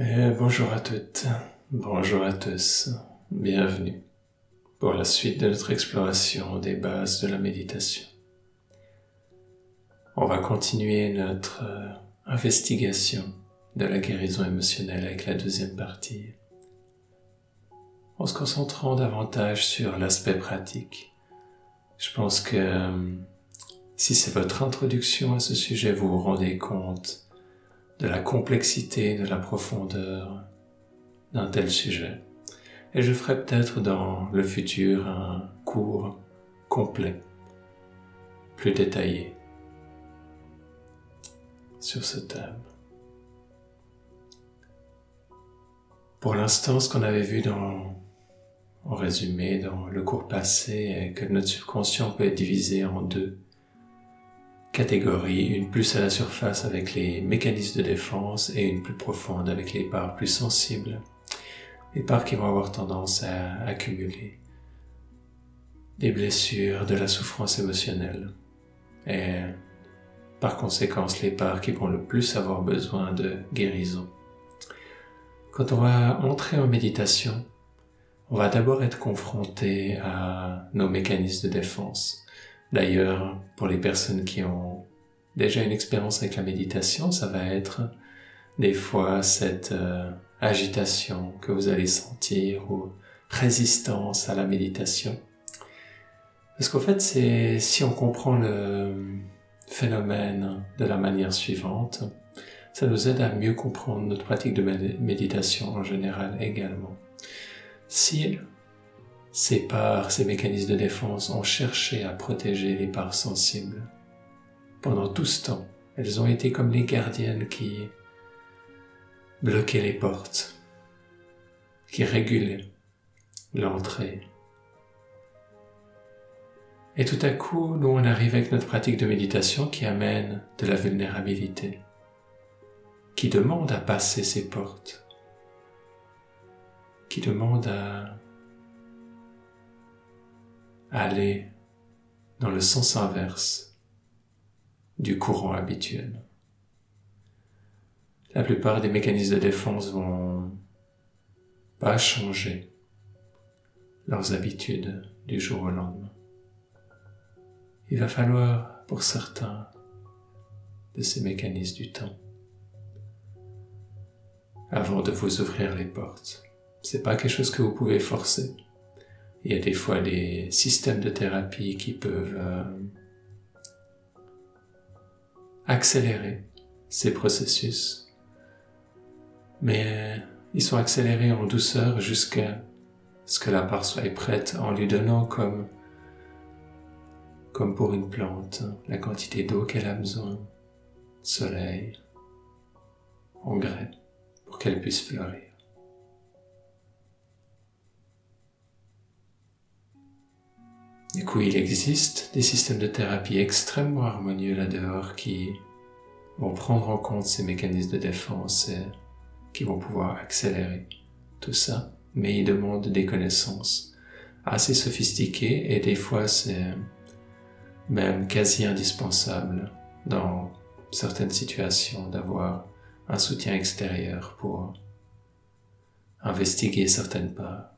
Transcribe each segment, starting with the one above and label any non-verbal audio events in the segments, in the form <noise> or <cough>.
Et bonjour à toutes, bonjour à tous, bienvenue pour la suite de notre exploration des bases de la méditation. On va continuer notre euh, investigation de la guérison émotionnelle avec la deuxième partie, en se concentrant davantage sur l'aspect pratique. Je pense que euh, si c'est votre introduction à ce sujet, vous vous rendez compte de la complexité, de la profondeur d'un tel sujet. Et je ferai peut-être dans le futur un cours complet, plus détaillé sur ce thème. Pour l'instant, ce qu'on avait vu dans, en résumé dans le cours passé est que notre subconscient peut être divisé en deux une plus à la surface avec les mécanismes de défense et une plus profonde avec les parts plus sensibles, les parts qui vont avoir tendance à accumuler des blessures, de la souffrance émotionnelle et par conséquent les parts qui vont le plus avoir besoin de guérison. Quand on va entrer en méditation, on va d'abord être confronté à nos mécanismes de défense. D'ailleurs, pour les personnes qui ont déjà une expérience avec la méditation, ça va être des fois cette euh, agitation que vous allez sentir ou résistance à la méditation. Parce qu'en fait, c'est si on comprend le phénomène de la manière suivante, ça nous aide à mieux comprendre notre pratique de méditation en général également. Si ces parts, ces mécanismes de défense ont cherché à protéger les parts sensibles. Pendant tout ce temps, elles ont été comme les gardiennes qui bloquaient les portes, qui régulaient l'entrée. Et tout à coup, nous on arrive avec notre pratique de méditation qui amène de la vulnérabilité, qui demande à passer ces portes, qui demande à aller dans le sens inverse du courant habituel. La plupart des mécanismes de défense vont pas changer leurs habitudes du jour au lendemain. Il va falloir, pour certains de ces mécanismes du temps, avant de vous ouvrir les portes. C'est pas quelque chose que vous pouvez forcer. Il y a des fois des systèmes de thérapie qui peuvent euh, accélérer ces processus, mais ils sont accélérés en douceur jusqu'à ce que la part soit prête en lui donnant comme comme pour une plante la quantité d'eau qu'elle a besoin, soleil, engrais, pour qu'elle puisse fleurir. Du coup, il existe des systèmes de thérapie extrêmement harmonieux là-dehors qui vont prendre en compte ces mécanismes de défense et qui vont pouvoir accélérer tout ça, mais ils demandent des connaissances assez sophistiquées et des fois c'est même quasi indispensable dans certaines situations d'avoir un soutien extérieur pour investiguer certaines parts.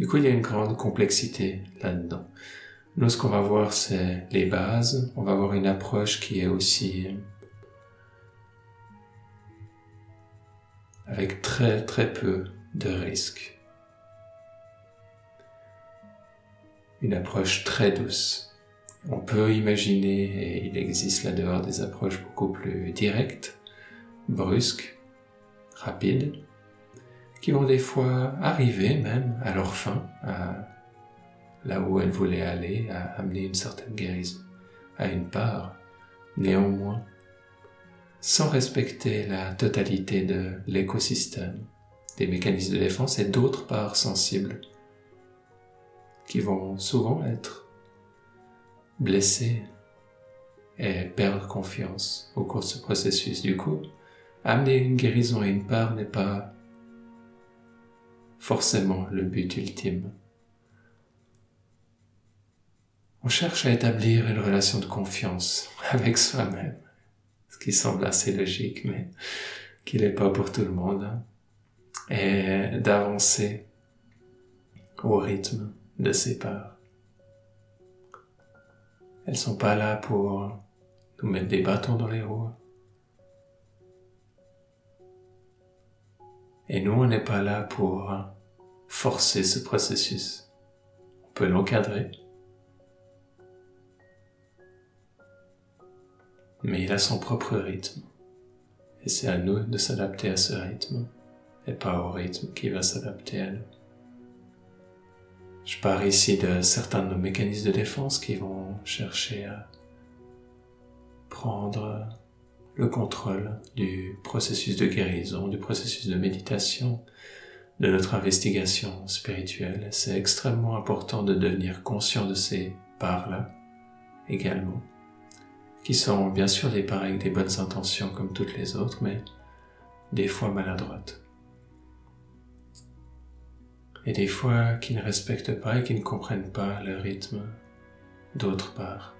Du coup, il y a une grande complexité là-dedans. Nous, ce qu'on va voir, c'est les bases. On va voir une approche qui est aussi avec très très peu de risques. Une approche très douce. On peut imaginer, et il existe là-dehors des approches beaucoup plus directes, brusques, rapides, qui vont des fois arriver même à leur fin, à là où elles voulaient aller, à amener une certaine guérison, à une part, néanmoins, sans respecter la totalité de l'écosystème, des mécanismes de défense et d'autres parts sensibles qui vont souvent être blessées et perdre confiance au cours de ce processus. Du coup, amener une guérison à une part n'est pas forcément le but ultime. On cherche à établir une relation de confiance <laughs> avec soi-même, ce qui semble assez logique, mais qu'il n'est pas pour tout le monde, et d'avancer au rythme de ses parts. Elles sont pas là pour nous mettre des bâtons dans les roues. Et nous, on n'est pas là pour forcer ce processus. On peut l'encadrer. Mais il a son propre rythme. Et c'est à nous de s'adapter à ce rythme et pas au rythme qui va s'adapter à nous. Je parle ici de certains de nos mécanismes de défense qui vont chercher à prendre le contrôle du processus de guérison, du processus de méditation, de notre investigation spirituelle. C'est extrêmement important de devenir conscient de ces parts-là également, qui sont bien sûr des parts avec des bonnes intentions comme toutes les autres, mais des fois maladroites. Et des fois qui ne respectent pas et qui ne comprennent pas le rythme d'autre part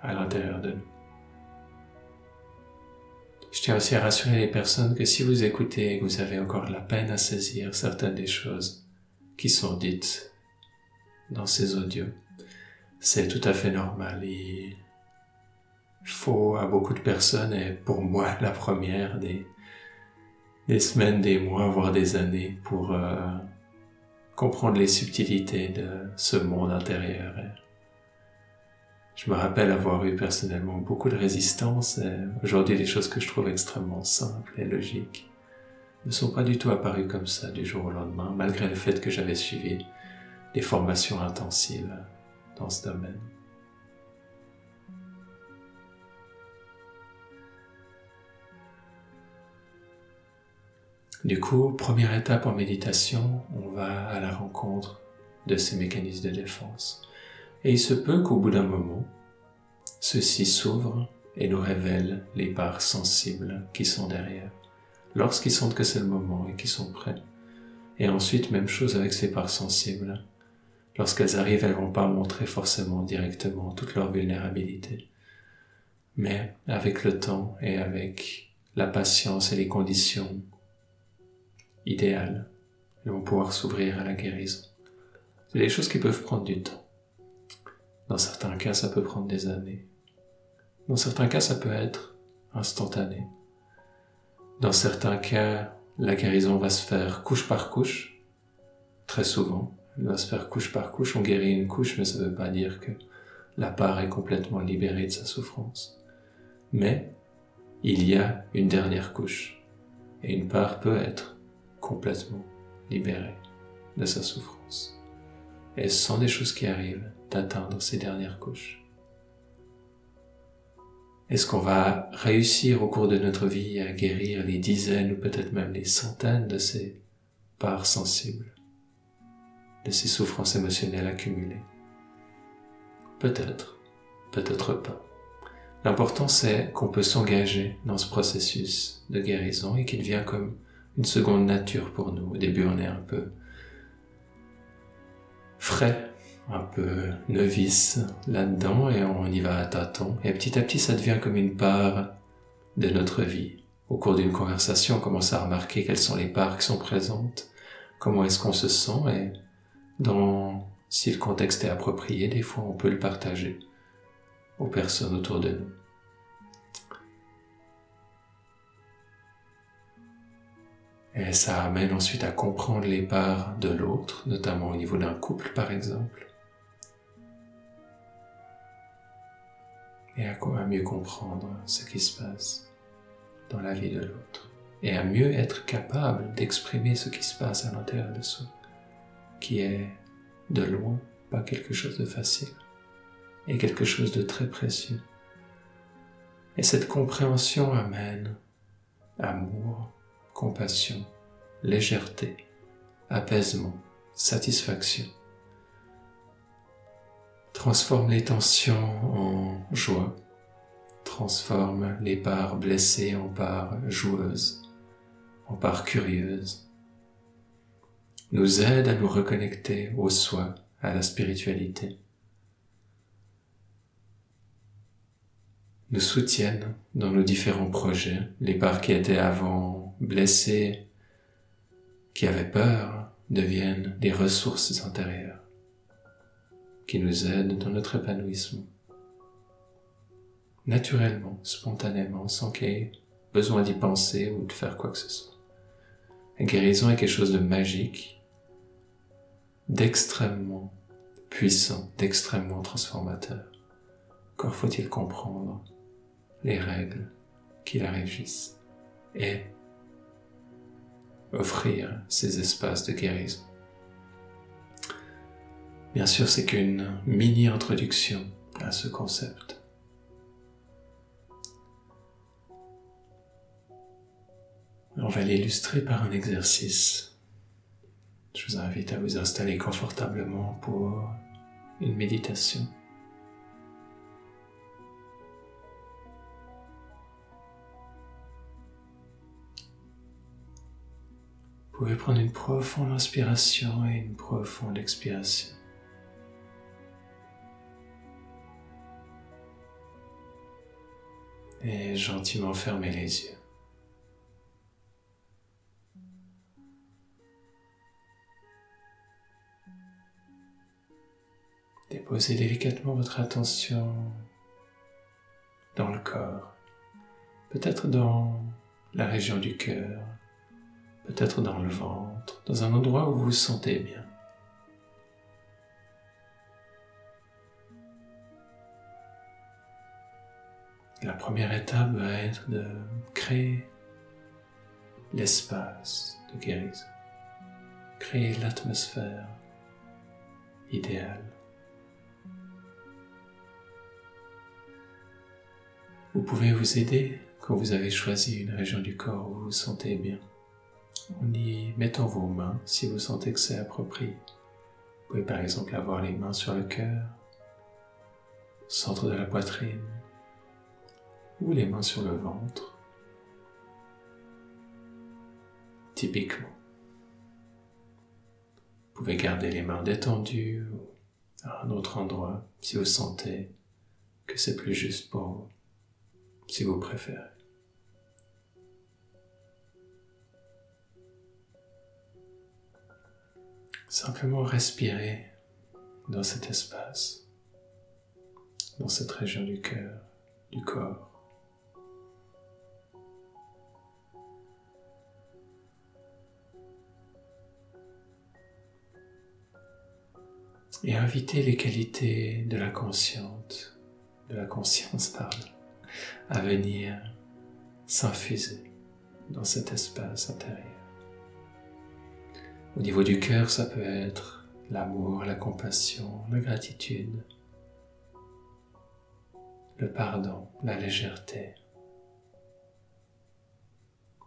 à l'intérieur de nous. Je tiens aussi à rassurer les personnes que si vous écoutez et que vous avez encore de la peine à saisir certaines des choses qui sont dites dans ces audios, c'est tout à fait normal. Il faut à beaucoup de personnes, et pour moi <laughs> la première, des, semaines, des mois, voire des années pour euh, comprendre les subtilités de ce monde intérieur je me rappelle avoir eu personnellement beaucoup de résistance et aujourd'hui les choses que je trouve extrêmement simples et logiques ne sont pas du tout apparues comme ça du jour au lendemain, malgré le fait que j'avais suivi des formations intensives dans ce domaine. Du coup, première étape en méditation, on va à la rencontre de ces mécanismes de défense. Et il se peut qu'au bout d'un moment, ceux-ci s'ouvrent et nous révèlent les parts sensibles qui sont derrière, lorsqu'ils sentent que c'est le moment et qu'ils sont prêts. Et ensuite, même chose avec ces parts sensibles. Lorsqu'elles arrivent, elles vont pas montrer forcément directement toute leur vulnérabilité. Mais avec le temps et avec la patience et les conditions idéales, elles vont pouvoir s'ouvrir à la guérison. C'est des choses qui peuvent prendre du temps. Dans certains cas, ça peut prendre des années. Dans certains cas, ça peut être instantané. Dans certains cas, la guérison va se faire couche par couche. Très souvent, elle va se faire couche par couche. On guérit une couche, mais ça ne veut pas dire que la part est complètement libérée de sa souffrance. Mais il y a une dernière couche. Et une part peut être complètement libérée de sa souffrance. Et sont des choses qui arrivent d'atteindre ces dernières couches. Est-ce qu'on va réussir au cours de notre vie à guérir les dizaines ou peut-être même les centaines de ces parts sensibles, de ces souffrances émotionnelles accumulées? Peut-être, peut-être pas. L'important c'est qu'on peut s'engager dans ce processus de guérison et qu'il vient comme une seconde nature pour nous. Au début on est un peu frais un peu novice là-dedans et on y va à tâtons. Et petit à petit, ça devient comme une part de notre vie. Au cours d'une conversation, on commence à remarquer quelles sont les parts qui sont présentes, comment est-ce qu'on se sent et dans, si le contexte est approprié, des fois on peut le partager aux personnes autour de nous. Et ça amène ensuite à comprendre les parts de l'autre, notamment au niveau d'un couple par exemple. et à, mieux comprendre ce qui se passe dans la vie de l'autre et à mieux être capable d'exprimer ce qui se passe à l'intérieur de soi, qui est de loin pas quelque chose de facile et quelque chose de très précieux. Et cette compréhension amène amour, compassion, légèreté, apaisement, satisfaction. Transforme les tensions en joie, transforme les parts blessées en parts joueuses, en parts curieuses, nous aide à nous reconnecter au soi, à la spiritualité, nous soutiennent dans nos différents projets, les parts qui étaient avant blessés qui avaient peur deviennent des ressources intérieures qui nous aident dans notre épanouissement. Naturellement, spontanément, sans qu'il y ait besoin d'y penser ou de faire quoi que ce soit. La guérison est quelque chose de magique, d'extrêmement puissant, d'extrêmement transformateur. Encore faut-il comprendre les règles qui la régissent et offrir ces espaces de guérison. Bien sûr, c'est qu'une mini-introduction à ce concept. On va l'illustrer par un exercice. Je vous invite à vous installer confortablement pour une méditation. Vous pouvez prendre une profonde inspiration et une profonde expiration. Et gentiment fermer les yeux. Déposez délicatement votre attention dans le corps, peut-être dans la région du cœur, peut-être dans le ventre, dans un endroit où vous vous sentez bien. La première étape va être de créer l'espace de guérison, créer l'atmosphère idéale. Vous pouvez vous aider quand vous avez choisi une région du corps où vous vous sentez bien en y mettant vos mains si vous sentez que c'est approprié. Vous pouvez par exemple avoir les mains sur le cœur, centre de la poitrine, ou les mains sur le ventre. Typiquement. Vous pouvez garder les mains détendues ou à un autre endroit si vous sentez que c'est plus juste pour vous, si vous préférez. Simplement respirer dans cet espace, dans cette région du cœur, du corps. Et inviter les qualités de la consciente, de la conscience, pardon, à venir s'infuser dans cet espace intérieur. Au niveau du cœur, ça peut être l'amour, la compassion, la gratitude, le pardon, la légèreté.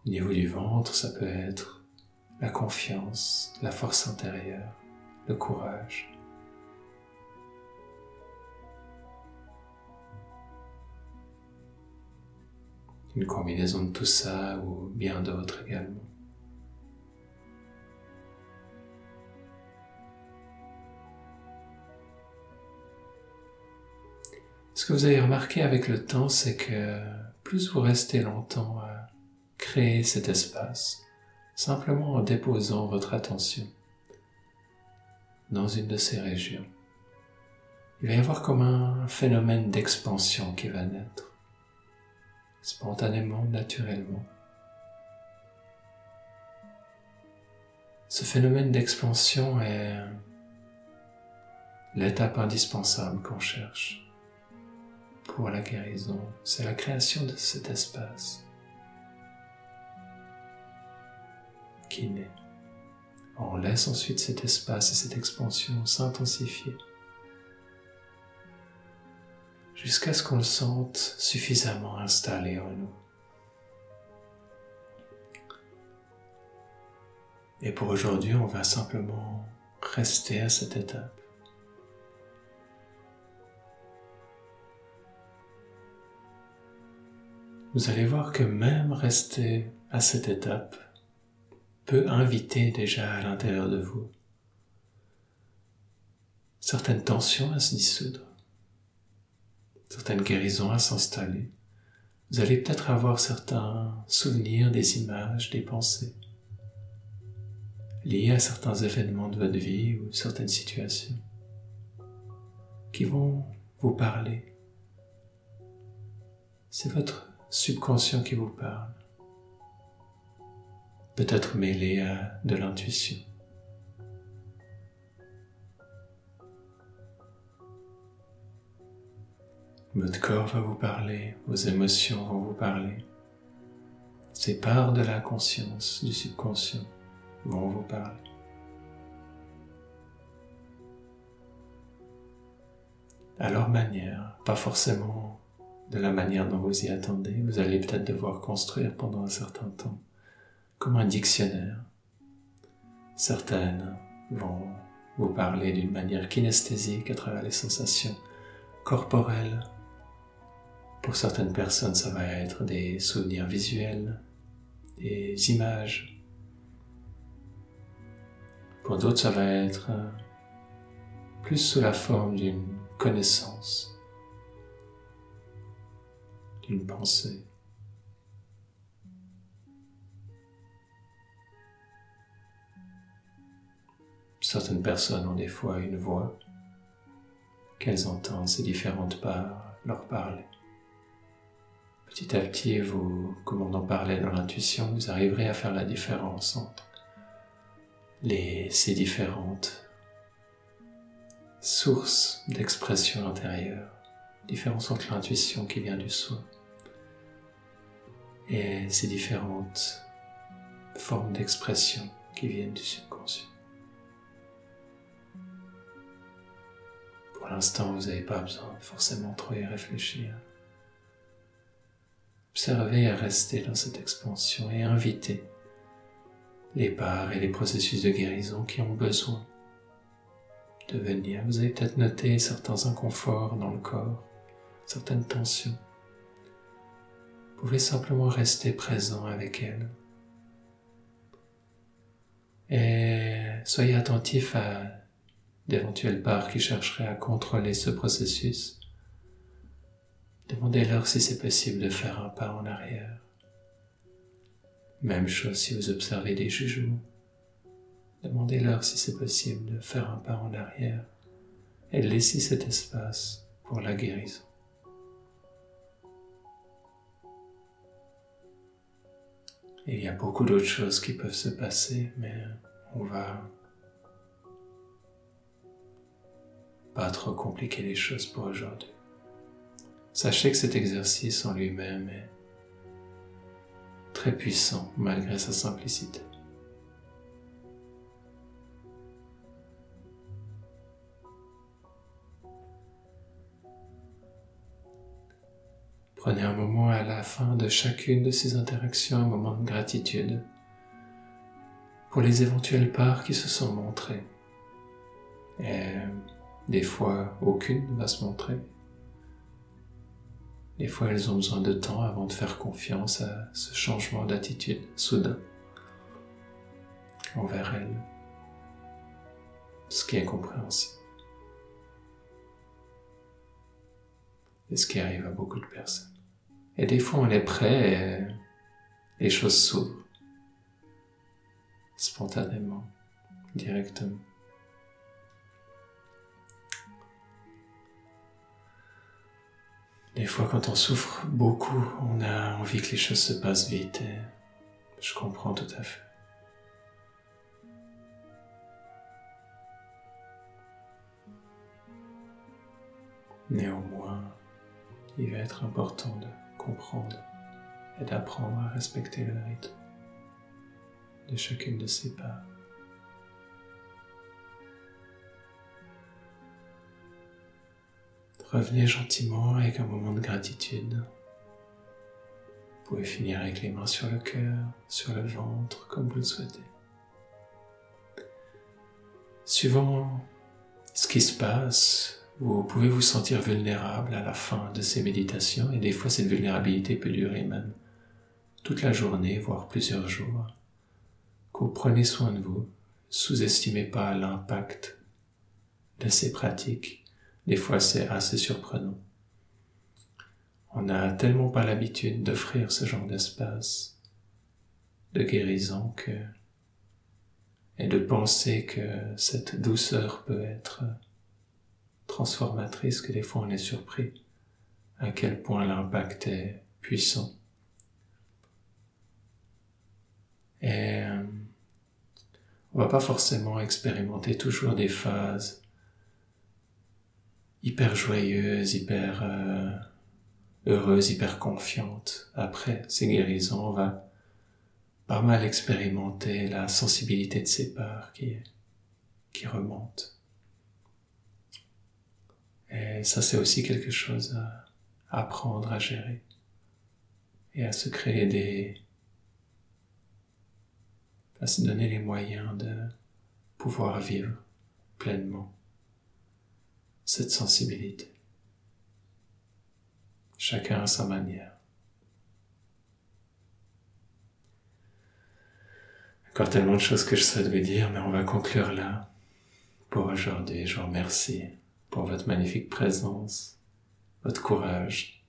Au niveau du ventre, ça peut être la confiance, la force intérieure, le courage. Une combinaison de tout ça ou bien d'autres également. Que vous avez remarqué avec le temps, c'est que plus vous restez longtemps à créer cet espace, simplement en déposant votre attention dans une de ces régions, il va y avoir comme un phénomène d'expansion qui va naître, spontanément, naturellement. Ce phénomène d'expansion est l'étape indispensable qu'on cherche pour la guérison, c'est la création de cet espace qui naît. On laisse ensuite cet espace et cette expansion s'intensifier jusqu'à ce qu'on le sente suffisamment installé en nous. Et pour aujourd'hui, on va simplement rester à cette étape. Vous allez voir que même rester à cette étape peut inviter déjà à l'intérieur de vous certaines tensions à se dissoudre, certaines guérisons à s'installer, vous allez peut-être avoir certains souvenirs, des images, des pensées liées à certains événements de votre vie ou certaines situations qui vont vous parler. C'est votre subconscient qui vous parle, peut-être mêlé à de l'intuition. Votre corps va vous parler, vos émotions vont vous parler. Ces parts de la conscience, du subconscient vont vous parler. À leur manière, pas forcément de la manière dont vous y attendez, vous allez peut-être devoir construire pendant un certain temps, comme un dictionnaire. Certaines vont vous parler d'une manière kinesthésique à travers les sensations corporelles, pour certaines personnes, ça va être des souvenirs visuels, des images. Pour d'autres, ça va être plus sous la forme d'une connaissance, d'une pensée. Certaines personnes ont des fois une voix qu'elles entendent ces différentes parts leur parler. Petit à petit, vous, comme on en parlait dans l'intuition, vous arriverez à faire la différence entre ces différentes sources d'expression intérieure, différence entre l'intuition qui vient du soi et ces différentes formes d'expression qui viennent du subconscient. Pour l'instant, vous n'avez pas besoin de forcément trop y réfléchir. Observez à rester dans cette expansion et invitez les parts et les processus de guérison qui ont besoin de venir. Vous avez peut-être noté certains inconforts dans le corps, certaines tensions. Vous pouvez simplement rester présent avec elles. Et soyez attentif à d'éventuelles parts qui chercheraient à contrôler ce processus Demandez-leur si c'est possible de faire un pas en arrière. Même chose si vous observez des jugements. Demandez-leur si c'est possible de faire un pas en arrière et de laisser cet espace pour la guérison. Il y a beaucoup d'autres choses qui peuvent se passer, mais on va pas trop compliquer les choses pour aujourd'hui. Sachez que cet exercice en lui-même est très puissant malgré sa simplicité. Prenez un moment à la fin de chacune de ces interactions, un moment de gratitude pour les éventuelles parts qui se sont montrées. Et des fois, aucune ne va se montrer. Des fois, elles ont besoin de temps avant de faire confiance à ce changement d'attitude soudain envers elles, ce qui est compréhensible. Et ce qui arrive à beaucoup de personnes. Et des fois, on est prêt et les choses s'ouvrent spontanément, directement. Des fois, quand on souffre beaucoup, on a envie que les choses se passent vite et je comprends tout à fait. Néanmoins, il va être important de comprendre et d'apprendre à respecter le rythme de chacune de ces parts. Revenez gentiment avec un moment de gratitude. Vous pouvez finir avec les mains sur le cœur, sur le ventre, comme vous le souhaitez. Suivant ce qui se passe, vous pouvez vous sentir vulnérable à la fin de ces méditations et des fois cette vulnérabilité peut durer même toute la journée, voire plusieurs jours. Vous prenez soin de vous, sous-estimez pas l'impact de ces pratiques des fois, c'est assez surprenant. On n'a tellement pas l'habitude d'offrir ce genre d'espace de guérison que et de penser que cette douceur peut être transformatrice que des fois on est surpris à quel point l'impact est puissant. Et euh, on va pas forcément expérimenter toujours des phases hyper joyeuses, hyper euh, heureuses, hyper confiantes. Après ces guérisons, on va pas mal expérimenter la sensibilité de ses parts qui, qui remonte. Et ça, c'est aussi quelque chose à apprendre à gérer et à se créer des, à se donner les moyens de pouvoir vivre pleinement cette sensibilité. Chacun à sa manière. Encore tellement de choses que je souhaite dire, mais on va conclure là pour aujourd'hui. Je vous remercie pour votre magnifique présence, votre courage.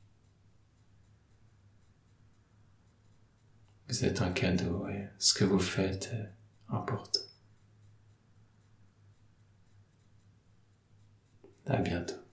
Vous êtes un cadeau et ce que vous faites est important. À bientôt.